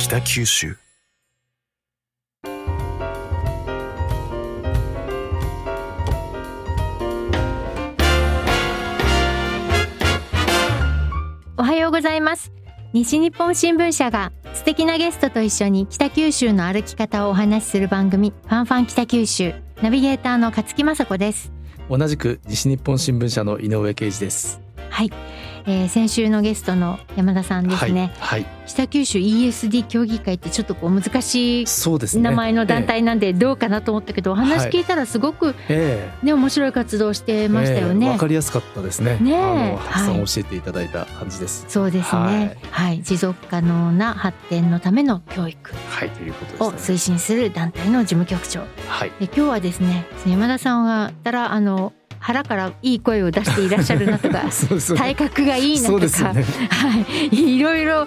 北九州。おはようございます。西日本新聞社が素敵なゲストと一緒に北九州の歩き方をお話しする番組ファンファン北九州。ナビゲーターの勝木雅子です。同じく西日本新聞社の井上啓二です。はい、えー先週のゲストの山田さんですね、はい。はい。北九州 ESD 協議会ってちょっとこう難しいそうですね。名前の団体なんでどうかなと思ったけど、お話聞いたらすごくええ。ね面白い活動してましたよええね。わかりやすかったですね。ねえあのたくさはいん教えていただいた感じです。そうですね、ははいい、持続可能な発展のための教育はい、ということを。推進する団体の事務局長はい。で今日はですね山田さんがたらあの腹からいい声を出していらっしゃるなとか 体格がいいなそとか、ね。はい、いろいろあ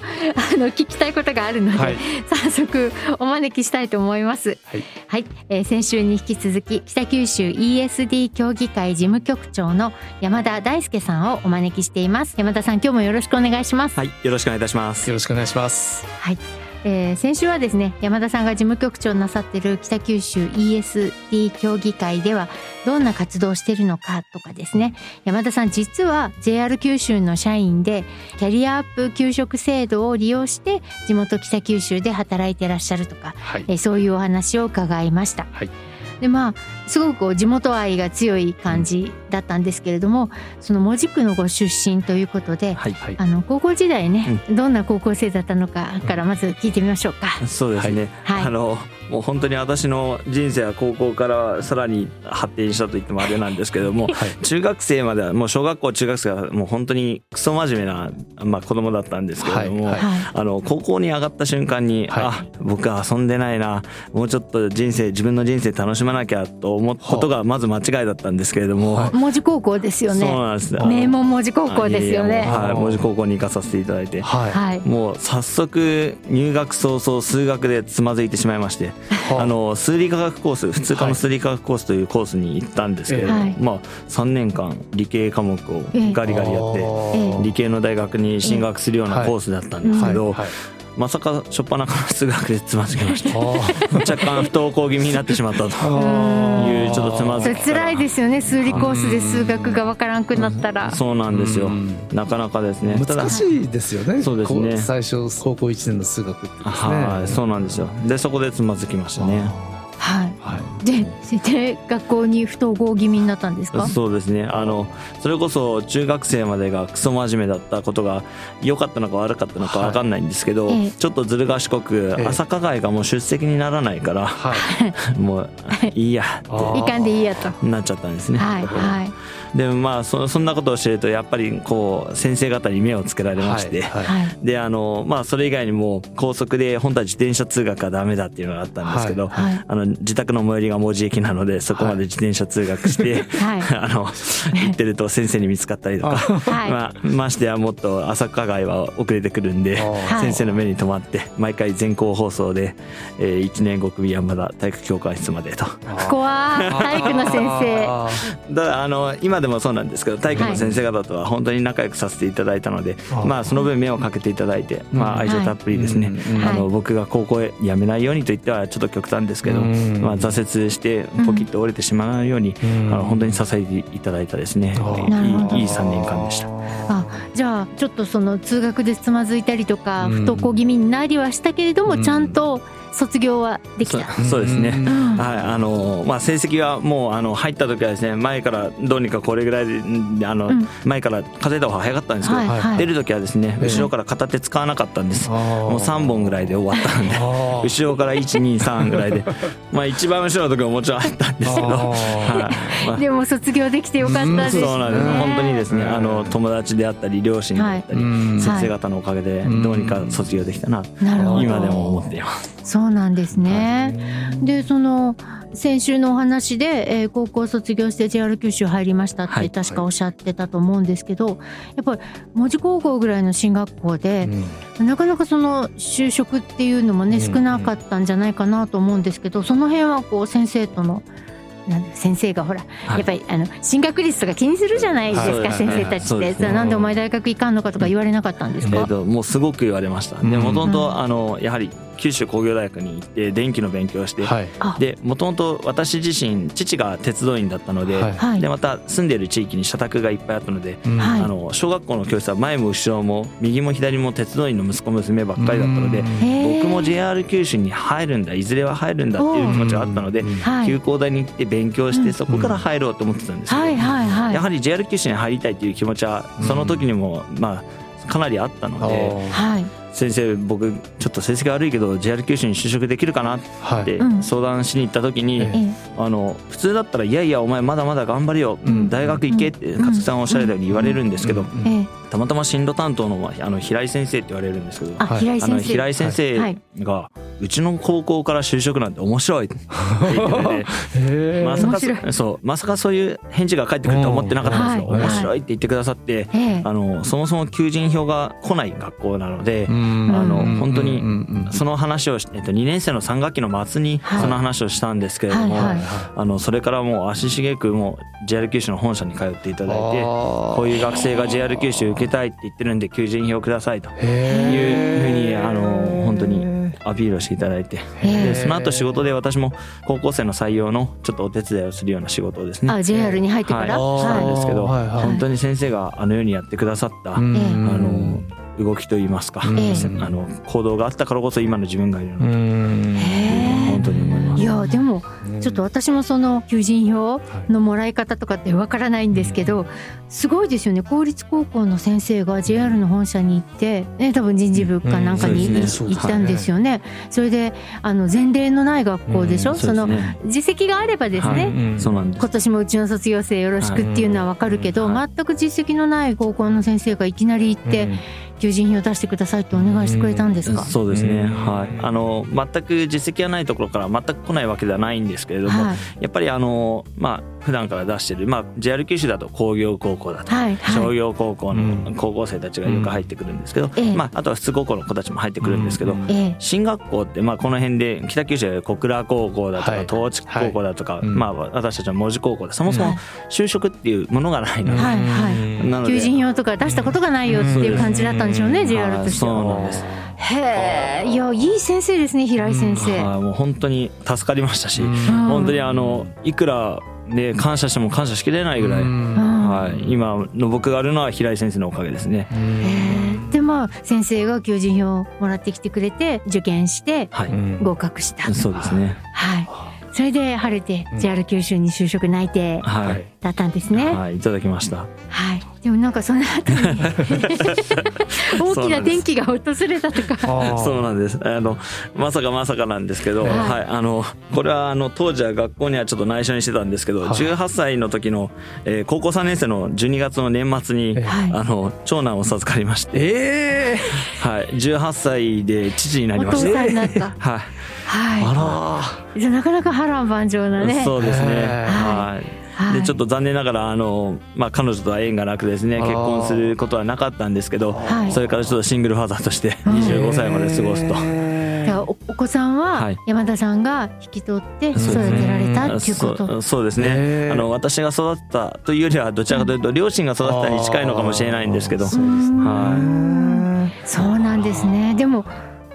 の聞きたいことがあるので、はい。早速お招きしたいと思います。はい。はい、えー先週に引き続き北九州 ESD 協議会事務局長の山田大輔さんをお招きしています。山田さん、今日もよろしくお願いします。はい、よろしくお願いいたします。よろしくお願いします。はい、えー先週はですね山田さんが事務局長なさっている北九州 ESD 協議会ではどんな活動をしているのかとかですね山田さん実は JR 九州の社員でキャリアアップ給食制度を利用して地元北九州で働いてらっしゃるとか、はい。えーそういうお話を伺いました。はいでまあすごくこう地元愛が強い感じだったんですけれどもその門司区のご出身ということで、はい、はい。あの高校時代ね、どんな高校生だったのかからまず聞いてみましょうか。そうですね。はいあのもう本当に私の人生は高校からさらに発展したと言ってもあれなんですけども、はい。中学生まではもう小学校中学生はもう本当にクソ真面目なまあ子供だったんですけれども。はいはいあの高校に上がった瞬間に、はいあ僕は遊んでないなもうちょっと人生自分の人生楽しまなきゃと思うことがまず間違いだったんですけれども、はい。門司高校ですよそうね。なんです。名門門司高校ですよね。はい門司高校に行かさせていただいて、はい。はい。もう早速入学早々数学でつまずいてしまいまして、はあ。の数理科学コース普通科の数理科学コースというコースに行ったんですけれども、はい。まあ3年間理系科目をガリガリやって、ええ。理系の大学に進学するようなコースだったんですけど、はい。まさか初っ端から数学でつまずきまして あ若干不登校気味になってしまったとあいうちょっとつまずきから。辛いですよね。数理コースで数学がわからんくなったら。そうなんですよ。うん。なかなかですね。難しいですよね。そうですね。こ最初高校一年の数学ってですね。はいそうなんですよ。でそこでつまずきましたねはい。はい。で、で学校に不登校気味になったんですか？そうですねあのそれこそ中学生までがクソ真面目だったことが良かったのか悪かったのか分かんないんですけど、はいええちょっとずる賢くええ朝課外がもう出席にならないから、はい。も ういいやあーいかんでいいやと。ってなっちゃったんですね。はいはい。でもまあそそんなことをしてるとやっぱりこう先生方に目をつけられまして、はい。はい。であのまあそれ以外にも高速で本当は自転車通学はダメだっていうのがあったんですけど、はい。はい。あの自宅の最寄りが門司駅なのでそこまで自転車通学して、はい。あの行ってると先生に見つかったりとか、はい。まあ、ましてやもっと朝課外は遅れてくるんで、はい。先生の目に留まって毎回全校放送で、えー、1年5組山田体育教官室までと。怖い体育の先生。あ だからあの今でもそうなんですけど体育の先生方とは本当に仲良くさせていただいたので、はいまあその分目をかけていただいて、まあ愛情たっぷりですね、うんはい。あの僕が高校へ辞めないようにと言ってはちょっと極端ですけど、うんまあ挫折してポキッと折れてしまわないように、うん。あの本当に支えていただいたですね、いいいい3年間でした。あじゃあちょっとその通学でつまずいたりとか、うん。不登校気味になりはしたけれども、うん。ちゃんと卒業はできそた。そうですね、うん。はい。あのまあ、成績はもうあの入った時はですね前からどうにかこれぐらいでんあの、うん。前から数えた方が早かったんですけど、はいはい。出る時はですねええ。後ろから片手使わなかったんです、ももう3本ぐらいで終わったんで後ろから123ぐらいで まあ一番後ろの時ももちろんあったんですけど、まあでも卒業できてよかったです。ね。そうなんです。本当にですねうん。あの友達であったり両親であったり、うん先生方のおかげでどうにか卒業できたな、なるほど。今でも思っています。そうなんですね。でその先週のお話で、えー高校卒業して JR 九州入りましたっはい。て確かおっしゃってたと思うんですけど、やっぱり門司高校ぐらいの進学校で、なかなかその就職っていうのもねうん。少なかったんじゃないかなと思うんですけど、その辺はこう先生との先生がほら、はい。やっぱりあの進学率とか気にするじゃないですか、はい。先生たちって、ねなんでお前大学行かんのかとか言われなかったんですか、えーともうすごく言われました。でうん。もともとあのやはり九州工業大学に行って電気の勉強をして、はい。あ。でもともと私自身父が鉄道員だったので、はい。はい。でまた住んでる地域に社宅がいっぱいあったので、あの小学校の教室は前も後ろも右も左も鉄道員の息子娘ばっかりだったので僕も JR 九州に入るんだいずれは入るんだっていう気持ちがあったので休校大に行って勉強しうん。てそこから入ろうと思ってたんですけど、やはり JR 九州に入りたいっていう気持ちはその時にもまあかなりあったので先生僕ちょっと成績悪いけど JR 九州に就職できるかな？っはい。てうん。相談しに行った時に、ええ。えあの普通だったら「いやいやお前まだまだ頑張れよ、うん。大学行け」ってうん。勝木さんおっしゃられたように言われるんですけど、たまたま進路担当のあの平井先生って言われるんですけどあはいあの平井先生平井先生が「うちの高校から就職なんて面白い」って言ってくれて。まさかそうまさかそういう返事が返ってくるとは思ってなかったんですよ、うんはい。面白いって言ってくださって、ええ。あのそもそも求人票が来ない学校なので、うん。あのうん。本当にその話をし、えっと、2年生の3学期の末にはい。その話をしたんですけれども、あのそれからもう足しげくもう JR 九州の本社に通っていただいてここういう学生が JR 九州受けたいって言ってるんで求人票くださいというふうにあの本当にアピールをしていただいて。へでその後仕事で私も高校生の採用のちょっとお手伝いをするような仕事をですね。あ JR に入ってから？はい、したんですけど、はいはい。本当に先生があのようにやってくださった、あの動きといいますか、あの行動があったからこそ今の自分がいるのうで、いやでもちょっと私もその求人票のもらい方とかってわからないんですけどすごいですよね。公立高校の先生が JR の本社に行って、ね、多分人事部かなんかに行ったんですよね。それであの前例のない学校でしょ、うん。その実績があればですね、今年もうちの卒業生よろしくっていうのはわかるけど、は全く実績のない高校の先生がいきなり行って、求人票出してくださいってお願いしてくれたんですか、そうですね、うん。はい、あの全く実績がないところから全く来ないわけではないんですけれども、はい。やっぱりあのまあ普段から出してる、まあ、JR 九州だと工業高校だとか、はい。はい。商業高校うん。の高校生たちがよく入ってくるんですけど、ええ。まあ、あとは普通高校の子たちも入ってくるんですけど、うん。ええ。進学校ってまあこの辺で北九州で小倉高校だとかはい。東筑高校だとか、はい。うん。まあ私たちは門司高校でそもそもはい。就職っていうものがないので、はい。はい。なので求人票とか出したことがないよっていう感じだったんでしょうね、うん JR としてそうは。なんですへえいやいい先生ですね平井先生。はいもう本当に助かりましたし、うん本当にあのいくらね感謝しても感謝しきれないぐらい、うんはい、今の僕があるのは平井先生のおかげですね。へえでまあ先生が求人票をもらってきてくれて受験してはい、合格した。そうですね。はい。それで晴れてうん JR 九州に就職内定はい、だったんですね。はい。はい、いただきました。でもなんかその後に 大きな転機が訪れたとか。そうなんです。あのまさかまさかなんですけど、はい。はい、あのこれはあの当時は学校にはちょっと内緒にしてたんですけど、はい。18歳の時の、えー高校3年生の12月の年末に、えはい。あの長男を授かりまして、ええ。はい、18歳で父になりお父まして、さんになった。はい、はあい。じゃあなかなか波乱万丈なね。そうですね。はい。はい。でちょっと残念ながらあの、まあ、彼女とは縁がなくですね結婚することはなかったんですけど、はい。それからちょっとシングルファーザーとしてうん25歳まで過ごすと。おお子さんははい。山田さんが引き取って育てられたっていうこそと。うそうですね。あの私が育ったというよりはどちらかというと両親が育てたに近いのかもしれないんですけど。そうですね。はそうなんですね。でも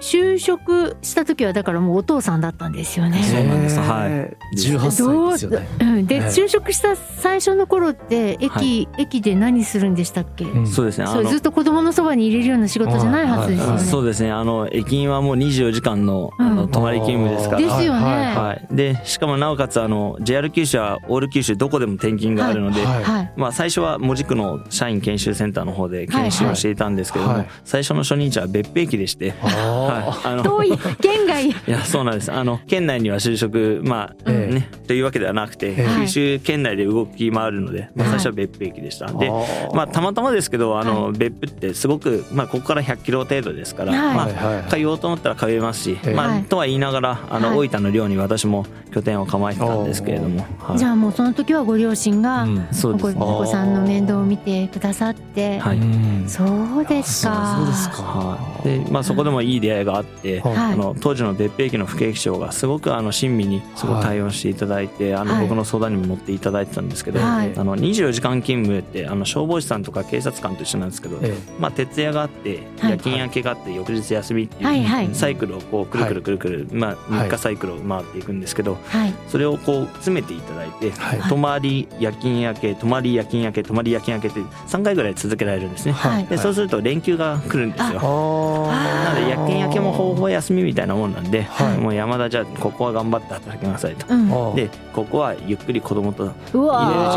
就職した時はだからもうお父さんだったんですよね。そうなんです。はい。18歳ですよね。うん、で、はい。就職した最初の頃って駅、はい。駅で何するんでしたっけ、うん。そうですね。あのそうずっと子供のそばに入れるような仕事じゃないはずですよね。そうですね。あの駅員はもう24時間のあうん。の泊まり勤務ですから、ですよね。はい。はい、でしかもなおかつあの JR 九州はオール九州どこでも転勤があるので、はい。はい。まあ、最初は門司区の社員研修センターの方で研修をしていたんですけれども、はい。はい。最初の初任地は別府駅でして、あはい、あの遠い県外。いやそうなんです。あの県内には就職まあ、ええ。ねというわけではなくて、ええ。九州県内で動き回るので、まあ、最初は別府駅でした、ーであー。まあたまたまですけどあの、別府ってすごく、まあ、ここから100キロ程度ですから、はい。まあはいはい通おうと思ったら通えますし、ええ。まあはい。とは言いながらあの、はい。大分の寮に私も拠点を構えてたんですけれども、はい。じゃあもうその時はご両親がうんそうですね。お子さんの面倒を見てくださって、はい。そうですか。そうですか。はい、でまあそこでもいい出会えがあって、はい。はいあの当時の別府駅の副駅長がすごくあの親身にすごく対応していただいて、あのはい。僕の相談にも乗っていただいてたんですけど、はい。あの24時間勤務ってあの消防士さんとか警察官と一緒なんですけど、えまあ、徹夜があってはい。夜勤明けがあって翌日休みってはいうサイクルをこうくるくるくるくる、まあ、はい。3日サイクルを回っていくんですけどはい。それをこう詰めていただいてはい。泊まり夜勤明け泊まり夜勤明け泊まり夜勤明けって3回ぐらい続けられるんですね。はい。でそうすると連休が来るんですよ。なので夜勤明けもほぼほぼ休みみたいなもんなんで、はい。もう山田じゃあここは頑張って働きなさいと。うん。あでここはゆっくり子供とう入れる時わ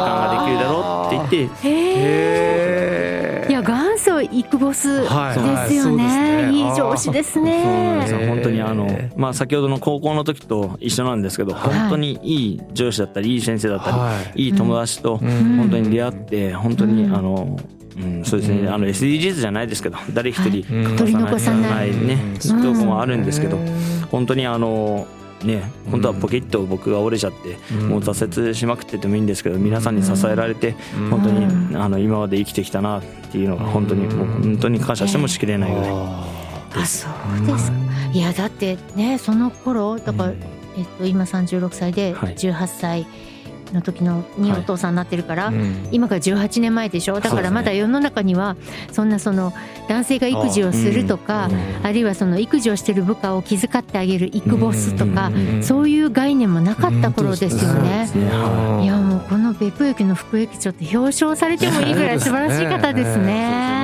間ができるだろうって言ってへえへいや元祖イクボスですはいよはいそうですね。ねいい上司ですそうなんですねよ。本当にあのへ、まあ、先ほどの高校の時と一緒なんですけど、はい。本当にいい上司だったりいい先生だったり、はい。い、い友達とうん。本当に出会って本当に、うんあの、うん、そうですね、うん。あの SDGs じゃないですけど誰一人うん。取り残さない。ね。うん。とこもあるんですけど、うん。本当にあのね本当はポケット僕が折れちゃって、うん。もう挫折しまくっててもいいんですけど皆さんに支えられて、うん。本当に、うん。あの今まで生きてきたなっていうのが本当に、うん。もう本当に感謝してもしきれないぐらい。ああそうですか。いやだってねその頃だから、えっと、今36歳ではい。18歳の時のにお父さんになってるから、ーうん。今から18年前でしょ？だからまだ世の中にはそんなその男性が育児をするとかうんあるいはその育児をしてる部下を気遣ってあげる育ボスとかそういう概念もなかった頃ですよね。ね。はい。やもうこの別府駅の副駅長って表彰されてもいいぐらい素晴らしい方です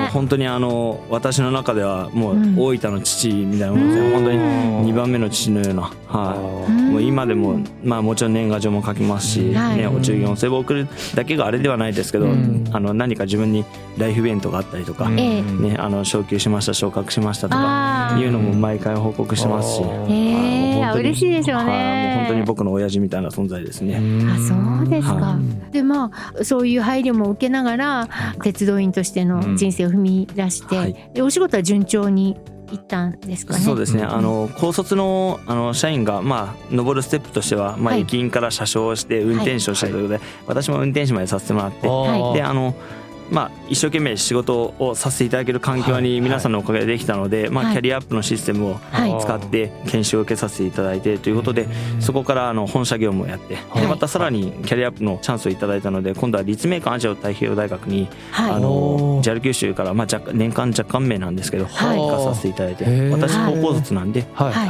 もうね。本当にあの私の中ではもううん。大分の父みたいなもんでうん。本当にうん2番目の父のような、はうんい、もう今でもまあもちろん年賀状も書きますし、はい。ね、お中元お歳暮を送るだけがあれではないですけど、うん。あの何か自分にライフイベントがあったりとか、ね、あの昇級しました昇格しましたとかいうのも毎回報告してますし、えもう本当に嬉しいでしょうね。はい。もう本当に僕の親父みたいな存在ですね。あそうですか。はでまあそういう配慮も受けながら鉄道員としての人生を踏み出して、はい。でお仕事は順調にいったんですかね？そうですね、うん。あの高卒のあの社員が、まあ、上るステップとしては、まあ、はい。駅員から車掌をして運転手をしてということで、私も運転手までさせてもらって、はい。であのまあ、一生懸命仕事をさせていただける環境はいに皆さんのおかげでできたので、まあ、はいキャリアアップのシステムをはい。使って研修を受けさせていただいてということでそこからあの本社業務をやってはい。でまたさらにキャリアアップのチャンスをいただいたので今度は立命館アジア太平洋大学にはい。あの JAL 九州から、まあ、若干年間若干名なんですけどはい。行かさせていただいて私高校卒なんで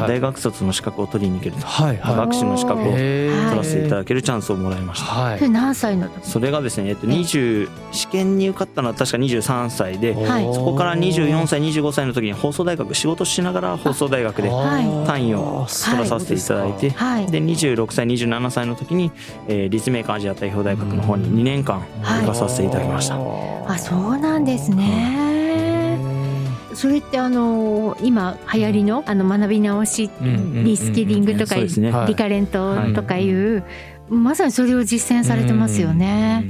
大学卒の資格を取りに行けるとはい。はい。学士の資格を取らせていただけるチャンスをもらいました。はい。それ何歳の時？それがですね、えっと、20試験に受かったのは確か23歳ではい。そこから24歳25歳の時に放送大学仕事しながら放送大学ではい。単位を取らさせていただいて、はい。で26歳27歳の時に、えー立命館アジア代表大学の方に2年間はい。行かさせていただきました。あそうなんですね。それってあの今流行りのあの学び直しリスキリングとかリカレントとかいう、まさにそれを実践されてますよね。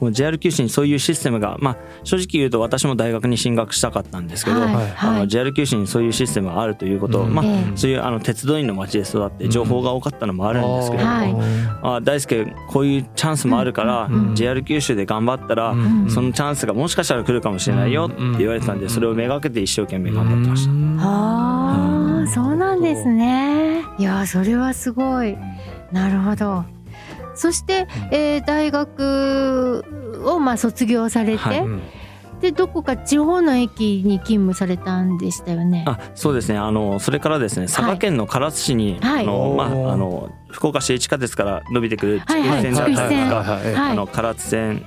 もう JR 九州にそういうシステムが、まあ、正直言うと私も大学に進学したかったんですけど、はい。はい。あのはい JR 九州にそういうシステムがあるということ、うん。まあええ。そういうあの鉄道員の街で育って情報が多かったのもあるんですけれども、はい。あ大輔こういうチャンスもあるから、うん。JR 九州で頑張ったら、ん。そのチャンスがもしかしたら来るかもしれないよって言われてたんでそれをめがけて一生懸命頑張ってました。ああ、そうなんですね。いやー、それはすごい。なるほど。そして、えー大学をまあ卒業されて、はい。でどこか地方の駅に勤務されたんでしたよね。あそうですね。あのそれからですね佐賀県の唐津市に、はい。あのまあ、あの福岡市営地下鉄から伸びてくる筑肥線だったりとか、はいはい。はいあの唐津線、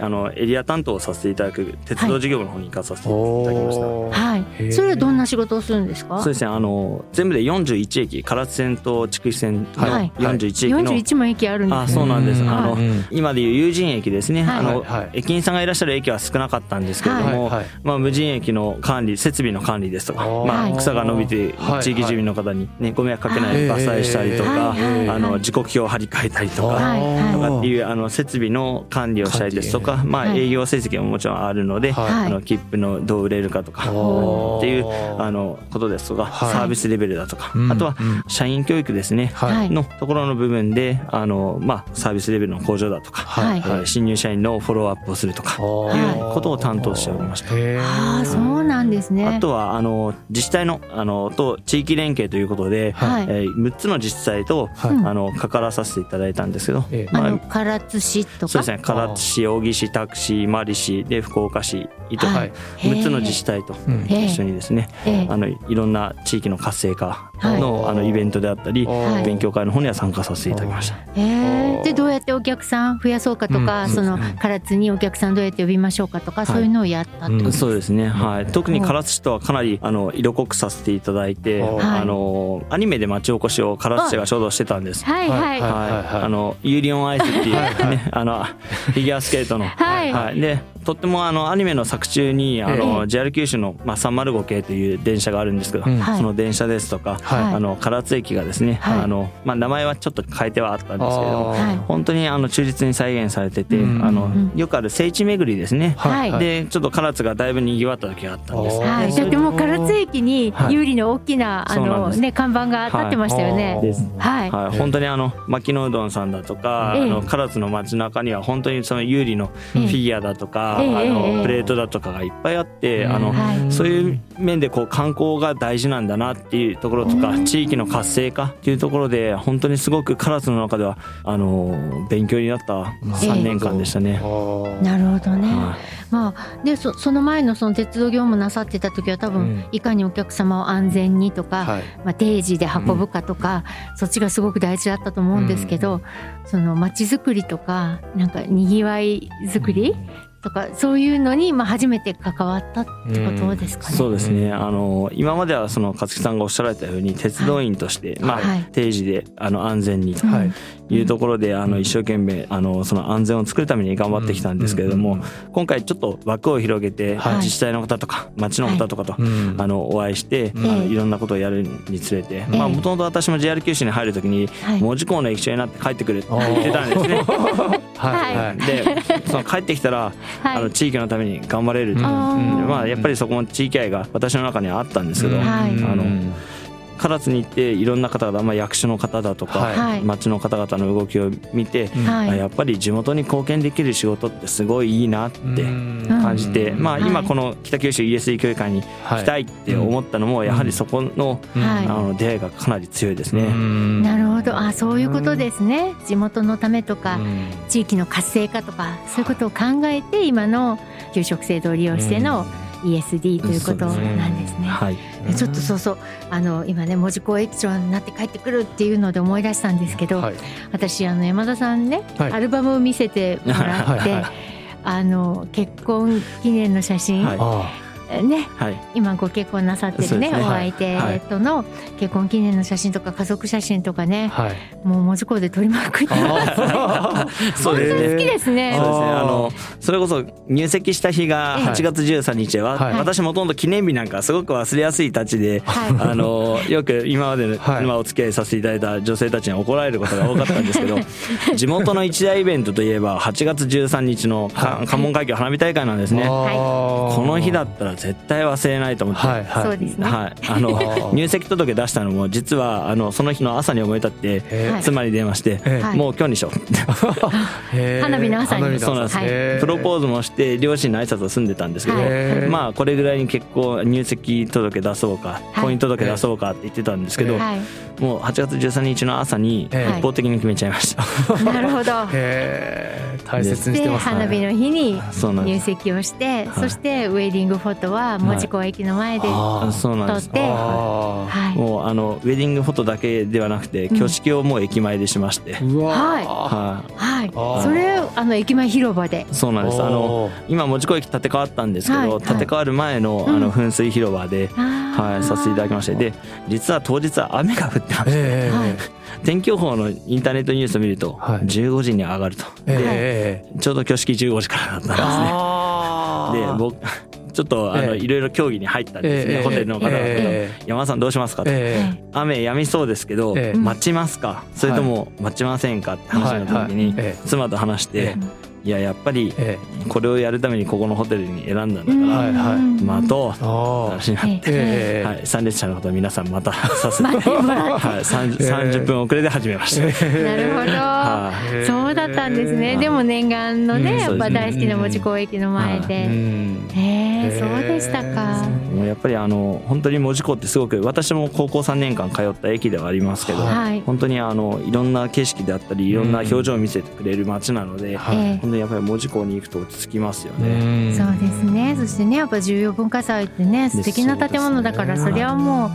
あのエリア担当をさせていただく鉄道事業の方に行かさせていただきました。はい。それはどんな仕事をするんですか？そうですね。あの全部で41駅唐津線と筑肥線のはい。41駅の、41も駅あるんですあそうなんです、うん。あの、うん今でいう有人駅ですね、はい。あの、駅員さんがいらっしゃる駅は少なかったんですけれども、まあ、無人駅の管理設備の管理ですとか、まあ、はい。草が伸びてはい地域住民の方に、ね、ご迷惑かけないはい伐採したりとか、はい。はい。はいあの時刻表を張り替えたりとか。とかっていうあの設備の管理をしたりですとか、まあ、はい。営業成績ももちろんあるので、はい。あの切符のどう売れるかとかっていうあのことですとか、はい。サービスレベルだとか、うん。あとはうん社員教育ですね、のところの部分であの、まあ、サービスレベルの向上だとか、新入社員のフォローアップをするとかおいうーことを担当しておりました。あそうなんですね。あとはあの自治体のあのと地域連携ということで、はい。えー6つの自治体と、はい。うんあの関わらさせていただいたんですけど、ええ。あまあの唐津市とか？そうですね。唐津市小城市多久市真理市で福岡市糸ははい。い6つの自治体と一緒にですねええ。あのいろんな地域の活性化の,、はい。あのイベントであったり、はい勉強会の方には参加させていただきました。へえ。でどうやってお客さん増やそうかとか、うん。その唐津にお客さんどうやって呼びましょうかとか、そういうのをやったってことですそうですね、はい、特に唐津市とはかなりあの色濃くさせていただいて、はいあのアニメで町おこしを唐津市がちょうどしてたんです。はいはい。はいはい、あのユーリオンアイスっていうね、あのフィギュアスケートの、はい。でとってもあのアニメの作中にあの、え JR 九州のまあ305系という電車があるんですけど、その電車ですとか、はい。あの唐津駅がですね、はい。あのまあ名前はちょっと変えてはあったんですけれども。はい本当にあの忠実に再現されてて、うん。あのうんよくある聖地巡りですね。はいでちょっと唐津がだいぶ賑わった時があったんです。はい、だってもう唐津駅にはい。有利の大きな、あのね看板が立ってましたよね。です。はい、はい、本当にあの牧野うどんさんだとか、ええ。あの唐津の街中には本当にその有利のフィギュアだとか、ええあええのプレートだとかがいっぱいあって、うん。あのはい。そういう面でこう観光が大事なんだなっていうところとか、うん。地域の活性化っていうところで本当にすごく唐津の中ではあの勉強になった3年間でしたね。なるほどね。はまあでそその前のその鉄道業務なさってた時は多分、うん。いかにお客様を安全にとか、はい。まあ、定時で運ぶかとか、そっちがすごく大事だったと思うんですけど、その街づくりとかなんかにぎわいづくりとかそういうのにまあ初めて関わったってことですかね。そうですね、うんあの今まではその勝木さんがおっしゃられたように鉄道員として、まあはい。定時であの安全にいうところであの一生懸命あのその安全を作るために頑張ってきたんですけれども、うん。今回ちょっと枠を広げてはい。自治体の方とか町の方とかと、うん。あのお会いして、うん。あのええいろんなことをやるにつれてええ。もともと私も JR 九州に入るときにはい。門司港の駅長になって帰ってくるって言ってたんですね。はい。はい。でその帰ってきたら、はい。あの地域のために頑張れるまあやっぱりそこも地域愛が私の中にはあったんですけど、あのうん唐津に行っていろんな方々、まあ、役所の方だとか、はい。町の方々の動きを見て、はい。あやっぱり地元に貢献できる仕事ってすごいいいなって感じて、まあ、はい。今この北九州 ESD 教育会に来たいって思ったのもやはりそこの,、はい。あの出会いがかなり強いですね。なるほど。あそういうことですね。地元のためとか、うん。地域の活性化とかそういうことを考えて今の給食制度を利用しての ESD ということなんですね。はい、でちょっとそうそうあの今ね門司港駅長になって帰ってくるっていうので思い出したんですけど、はい。私あの山田さんね、はい。アルバムを見せてもらって、はい。はい。あの結婚記念の写真、はい。あね。はい。今ご結婚なさってるねね。お相手との結婚記念の写真とか家族写真とかねあはい。もう門司港で撮りまくってあそう。ですね。好きですね。そうですね。あのそれこそ入籍した日がええ。8月13日で、わはい。私もともと記念日なんかすごく忘れやすいたちで、はい。あのよく今までの、はい。まあお付き合いさせていただいた女性たちに怒られることが多かったんですけど 地元の一大イベントといえば8月13日のか関門海峡花火大会なんですね。ここの日だったら絶対忘れないと思って。はいはい。そうですね。はい、あの入籍届出したのも実はあのその日の朝に思い立って妻に電話して、えはい。もう今日にしよう。花火の朝に。そうなんです。はプロポーズもして両親の挨拶を済んでたんですけど、まあこれぐらいに結婚入籍届出そうかい。婚姻届出そうかって言ってたんですけど、はい、もう8月13日の朝にええ。一方的に決めちゃいました、なるほど。大切にしでてますね。花火の日に入籍をして、はい。そしてウェディングフォトは門司港駅の前で、あー。そうなんです。撮って。あはい、もうあのウェディングフォトだけではなくてうん。挙式をもう駅前でしまして、ーうわはい。ーははい。あー、それあの駅前広場で、い、そうなんです。あの今門司港駅建て替わったんですけど、はい。はい建て替わる前のあうん。の噴水広場で、ははい、させていただきまして。で実は当日は雨が降ってまして天気予報のインターネットニュースを見るとはい。15時に上がると、ええ。えちょうど挙式15時からだったんですね。で僕ちょっとあのええ。いろいろ協議に入ったんですね、ええ。ホテルの方々と、え山田さんどうしますかと、え雨止みそうですけど、ええ。待ちますか？それとも待ちませんか？って話の時に妻と話して、えいややっぱりえこれをやるためにここのホテルに選んだんだから、はいはい。待とうああ話になって、ええはい、参列者の方皆さんまたさせて、はい、30, 30分遅れで始めました、なるほど、はい。そうだったんですね、はい。でも念願のね、うん。やっぱ大好きな門司港駅の前うで、ん。へえそうでしたか、もうやっぱりあの本当に門司港ってすごく私も高校3年間通った駅ではありますけど、はい。本当にあのいろんな景色であったりいろんな表情を見せてくれる街なので、はい。ええ本当にやっぱり門司港に行くと落ち着きますようね。ん。そうですね。そしてねやっぱ重要文化財ってね素敵な建物だからそ,、そうですね。りゃもう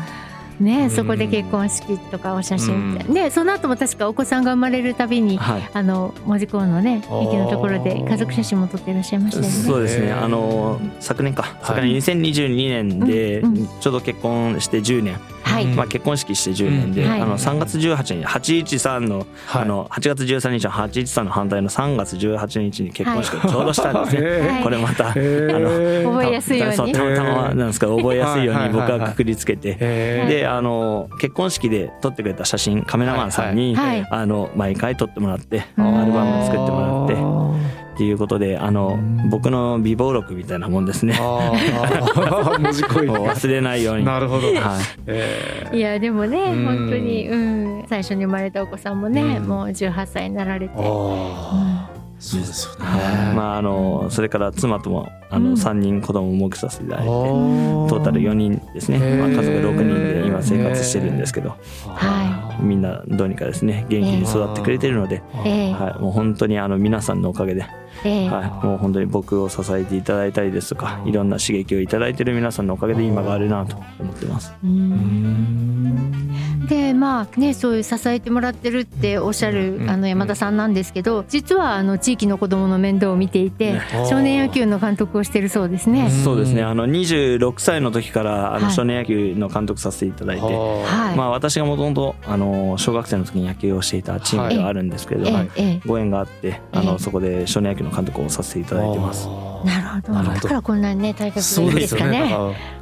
ねうん。そこで結婚式とかお写真でその後も確かお子さんが生まれるたびにはい。あの門司港のね駅のところで家族写真も撮っていらっしゃいましたよね。そうですね。あの昨年か。昨年2022年でちょうど結婚して10年、はい、うんまあ、結婚式して10年で、うん。はい。あの3月18日813の,、はい。あの8月13日の813の反対の3月18日に結婚式をちょうどしたんですね。はいこれまた、へえ覚えやすいように。たまたまなんですか覚えやすいように僕はいはいはいはい。はくくりつけて、へであの結婚式で撮ってくれた写真カメラマンさんに、はいはいあの毎回撮ってもらってうんアルバムを作ってもらってっていうことであのうん。僕の美貌録みたいなもんですね。あ字 忘れないように。なるほど。はい。えいやでもねうん。本当に、うん、最初に生まれたお子さんもね、うん。もう18歳になられて、ー。ああそうですよね。はい。まああのそれから妻ともあうん。の3人子供を設けさせていただいて、トトータル4人ですね、まあ、家族6人で今生活してるんですけど。はみんなどうにかですね元気に育ってくれてるので、ええ。はい、もう本当にあの皆さんのおかげで、ええ。はい、もう本当に僕を支えていただいたりですとかいろんな刺激をいただいてる皆さんのおかげで今があるなと思ってます。でまあねそういう支えてもらってるっておっしゃるうんあの山田さんなんですけど実はあの地域の子どもの面倒を見ていてね。少年野球の監督をしてるそうですね。そうですね。あの26歳の時からあはい。の少年野球の監督させていただいて、はい、まあ、私がもともとあの小学生の時に野球をしていたチームではあるんですけれど、ええはいえ。ご縁があってあえ。えのそこで少年野球の監督をさせていただいてます。えなるほど。だからこんなにね体格がそいういですかね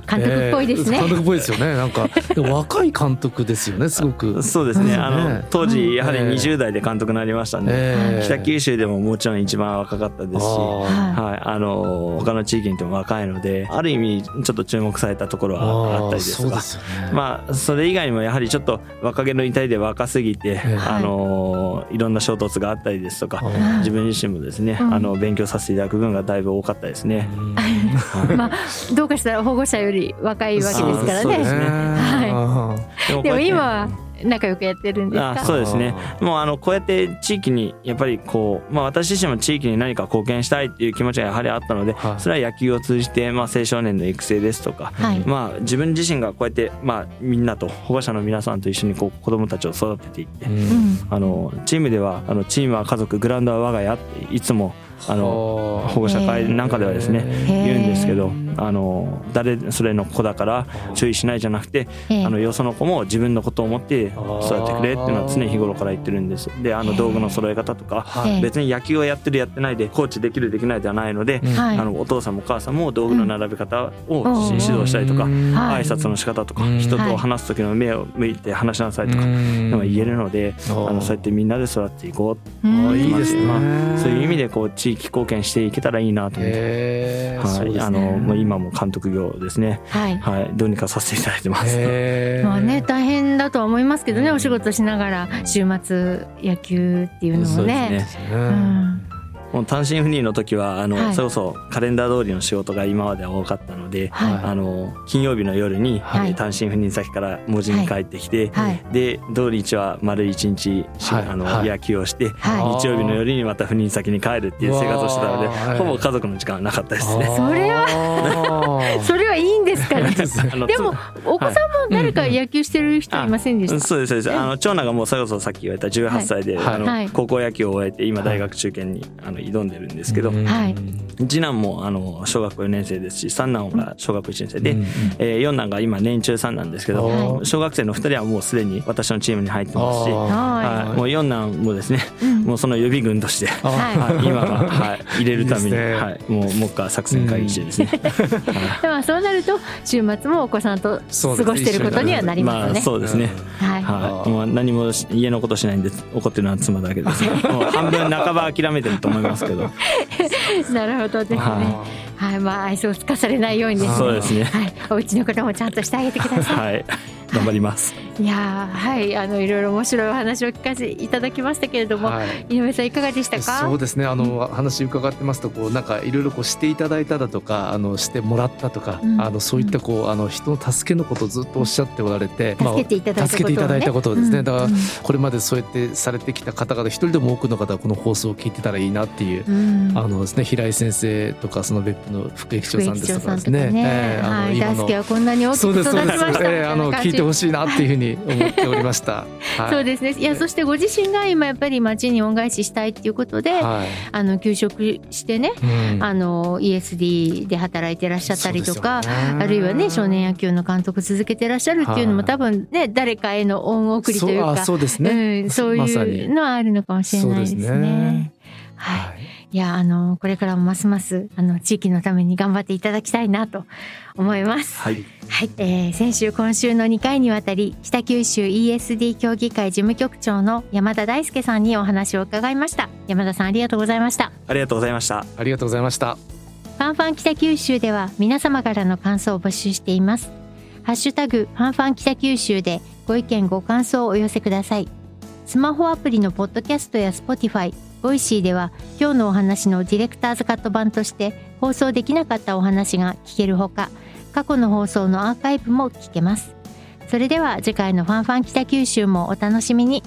監督っぽいですね。えー監督っぽいですよね。なんか若い監督ですよねすごく。そうですね。うんあのね。当時やはりうん20代で監督になりましたんで、えー北九州でももちろん一番若かったですし、あははい、あの他の地域にとも若いので、ある意味ちょっと注目されたところはあったりですとか。そうですよね。まあそれ以外にもやはりちょっと若気の至りで若すぎて、えあのいろんな衝突があったりですとか、あ自分自身もですね、うん。あの勉強させていただく分がだいぶ多かったですね。うん。まあどうかしたら保護者より若いわけですからね。ねはでもでこうやって今は仲良くやってるんですか？あそうですねあもうあのこうやって地域にやっぱりこう、まあ、私自身も地域に何か貢献したいっていう気持ちがやはりあったので、はいそれは野球を通じて、まあ、青少年の育成ですとか、はい。まあ、自分自身がこうやって、まあ、みんなと保護者の皆さんと一緒にこう子どもたちを育てていって、うんうん。あのチームではあのチームは家族グラウンドは我が家っていつもあの保護者会なんかではですね言うんですけどあの誰それの子だから注意しないじゃなくてええ。あのよその子も自分のことを思って育ててくれっていうのは常日頃から言ってるんです。であの道具の揃え方とか別に野球をやってるやってないでコーチできるできないではないのであのお父さんもお母さんも道具の並べ方をうん。指導したりとか挨拶の仕方とかうん。人と話す時の目を向いて話しなさいとか言えるのであのそうやってみんなで育っていこういいですね。まあそういう意味でこう地域貢献していけたらいいなと思って。はい、ねあのもう今も監督業ですね。はい。はい、どうにかさせていただいてます。まあね大変だとは思いますけどねお仕事しながら週末野球っていうのそうもね。ですね。うんもう単身赴任の時はあの、はい。それこそカレンダー通りの仕事が今までは多かったので、はい。あの金曜日の夜に、はい。えー単身赴任先から文字に帰ってきて、はい。で土日は丸一日、しはい。あのはい。野球をして、はい。日曜日の夜にまた赴任先に帰るっていう生活をしてたので、ほぼ家族の時間はなかったですね。それは それはいいんですかね。あのでもお子さんも誰か野球してる人いませんでした、そうですそうです。あの長男がもうそれこそさっき言われた18歳で、はい。あのはい。高校野球を終えて今大学中堅にあの挑んでるんですけど、はい。次男もあの小学校4年生ですし三男が小学校1年生で、うんえー四男が今年中さんなんですけど、はい。小学生の2人はもうすでに私のチームに入ってますし、あははい、もう四男もですね、うん。もうその予備軍として、あはい。はい、今は、はい、入れるためにはい、もうもう一回作戦会議してですね、い、でもそうなると週末もお子さんと過ごしてることにはなりますね。そうですね、はい、はい、もう何もし家のことしないんで怒ってるのは妻だけです。ねもう半分半ば諦めてると思いますけど。なるほどですね。ははい、まあ愛想をつかされないようにですね。そうですね。はい、お家の方もちゃんとしてあげてください。はい頑張ります。いやーはいあのいろいろ面白いお話を聞かせていただきましたけれども、はい。井上さんいかがでしたか？そうですね。あの話伺ってますとこうなんかいろいろこうしていただいただとかあのしてもらったとか、うん。あのそういったこうあの人の助けのことをずっとおっしゃっておられて、助けていただいたことをね。助けていただいたことをですね、うん。だからうん。これまでそうやってされてきた方々一人でも多くの方がこの放送を聞いてたらいいなっていう。うん。あのですね、平井先生とかその別府の副駅長副さんですとかですね。ね、ええあはい、の今の大輔はこんなに大きく育ちましたみたいな感じ、ええあの聞いてほしいなっていうふうに思っておりました。はい、そうですね。いやそしてご自身が今やっぱり町に恩返ししたいっていうことで、はい。あの休職してね、うん。あの ESD で働いてらっしゃったりとか、あるいはね少年野球の監督続けてらっしゃるっていうのもはい。多分ね誰かへの恩送りというかそうですね、うん、そういうのはあるのかもしれないですね。そうですね。はい、はいいやあのこれからもますますあの地域のために頑張っていただきたいなと思います。はいはい、えー先週今週の2回にわたり北九州 ESD 協議会事務局長の山田大輔さんにお話を伺いました。山田さんありがとうございました。ありがとうございましたありがとうございました。ファンファン北九州では皆様からの感想を募集しています。ハッシュタグファンファン北九州でご意見ご感想をお寄せください。スマホアプリのポッドキャストや Spotify、ボイシーでは今日のお話のディレクターズカット版として放送できなかったお話が聞けるほか、過去の放送のアーカイブも聞けます。それでは次回のファンファン北九州もお楽しみに。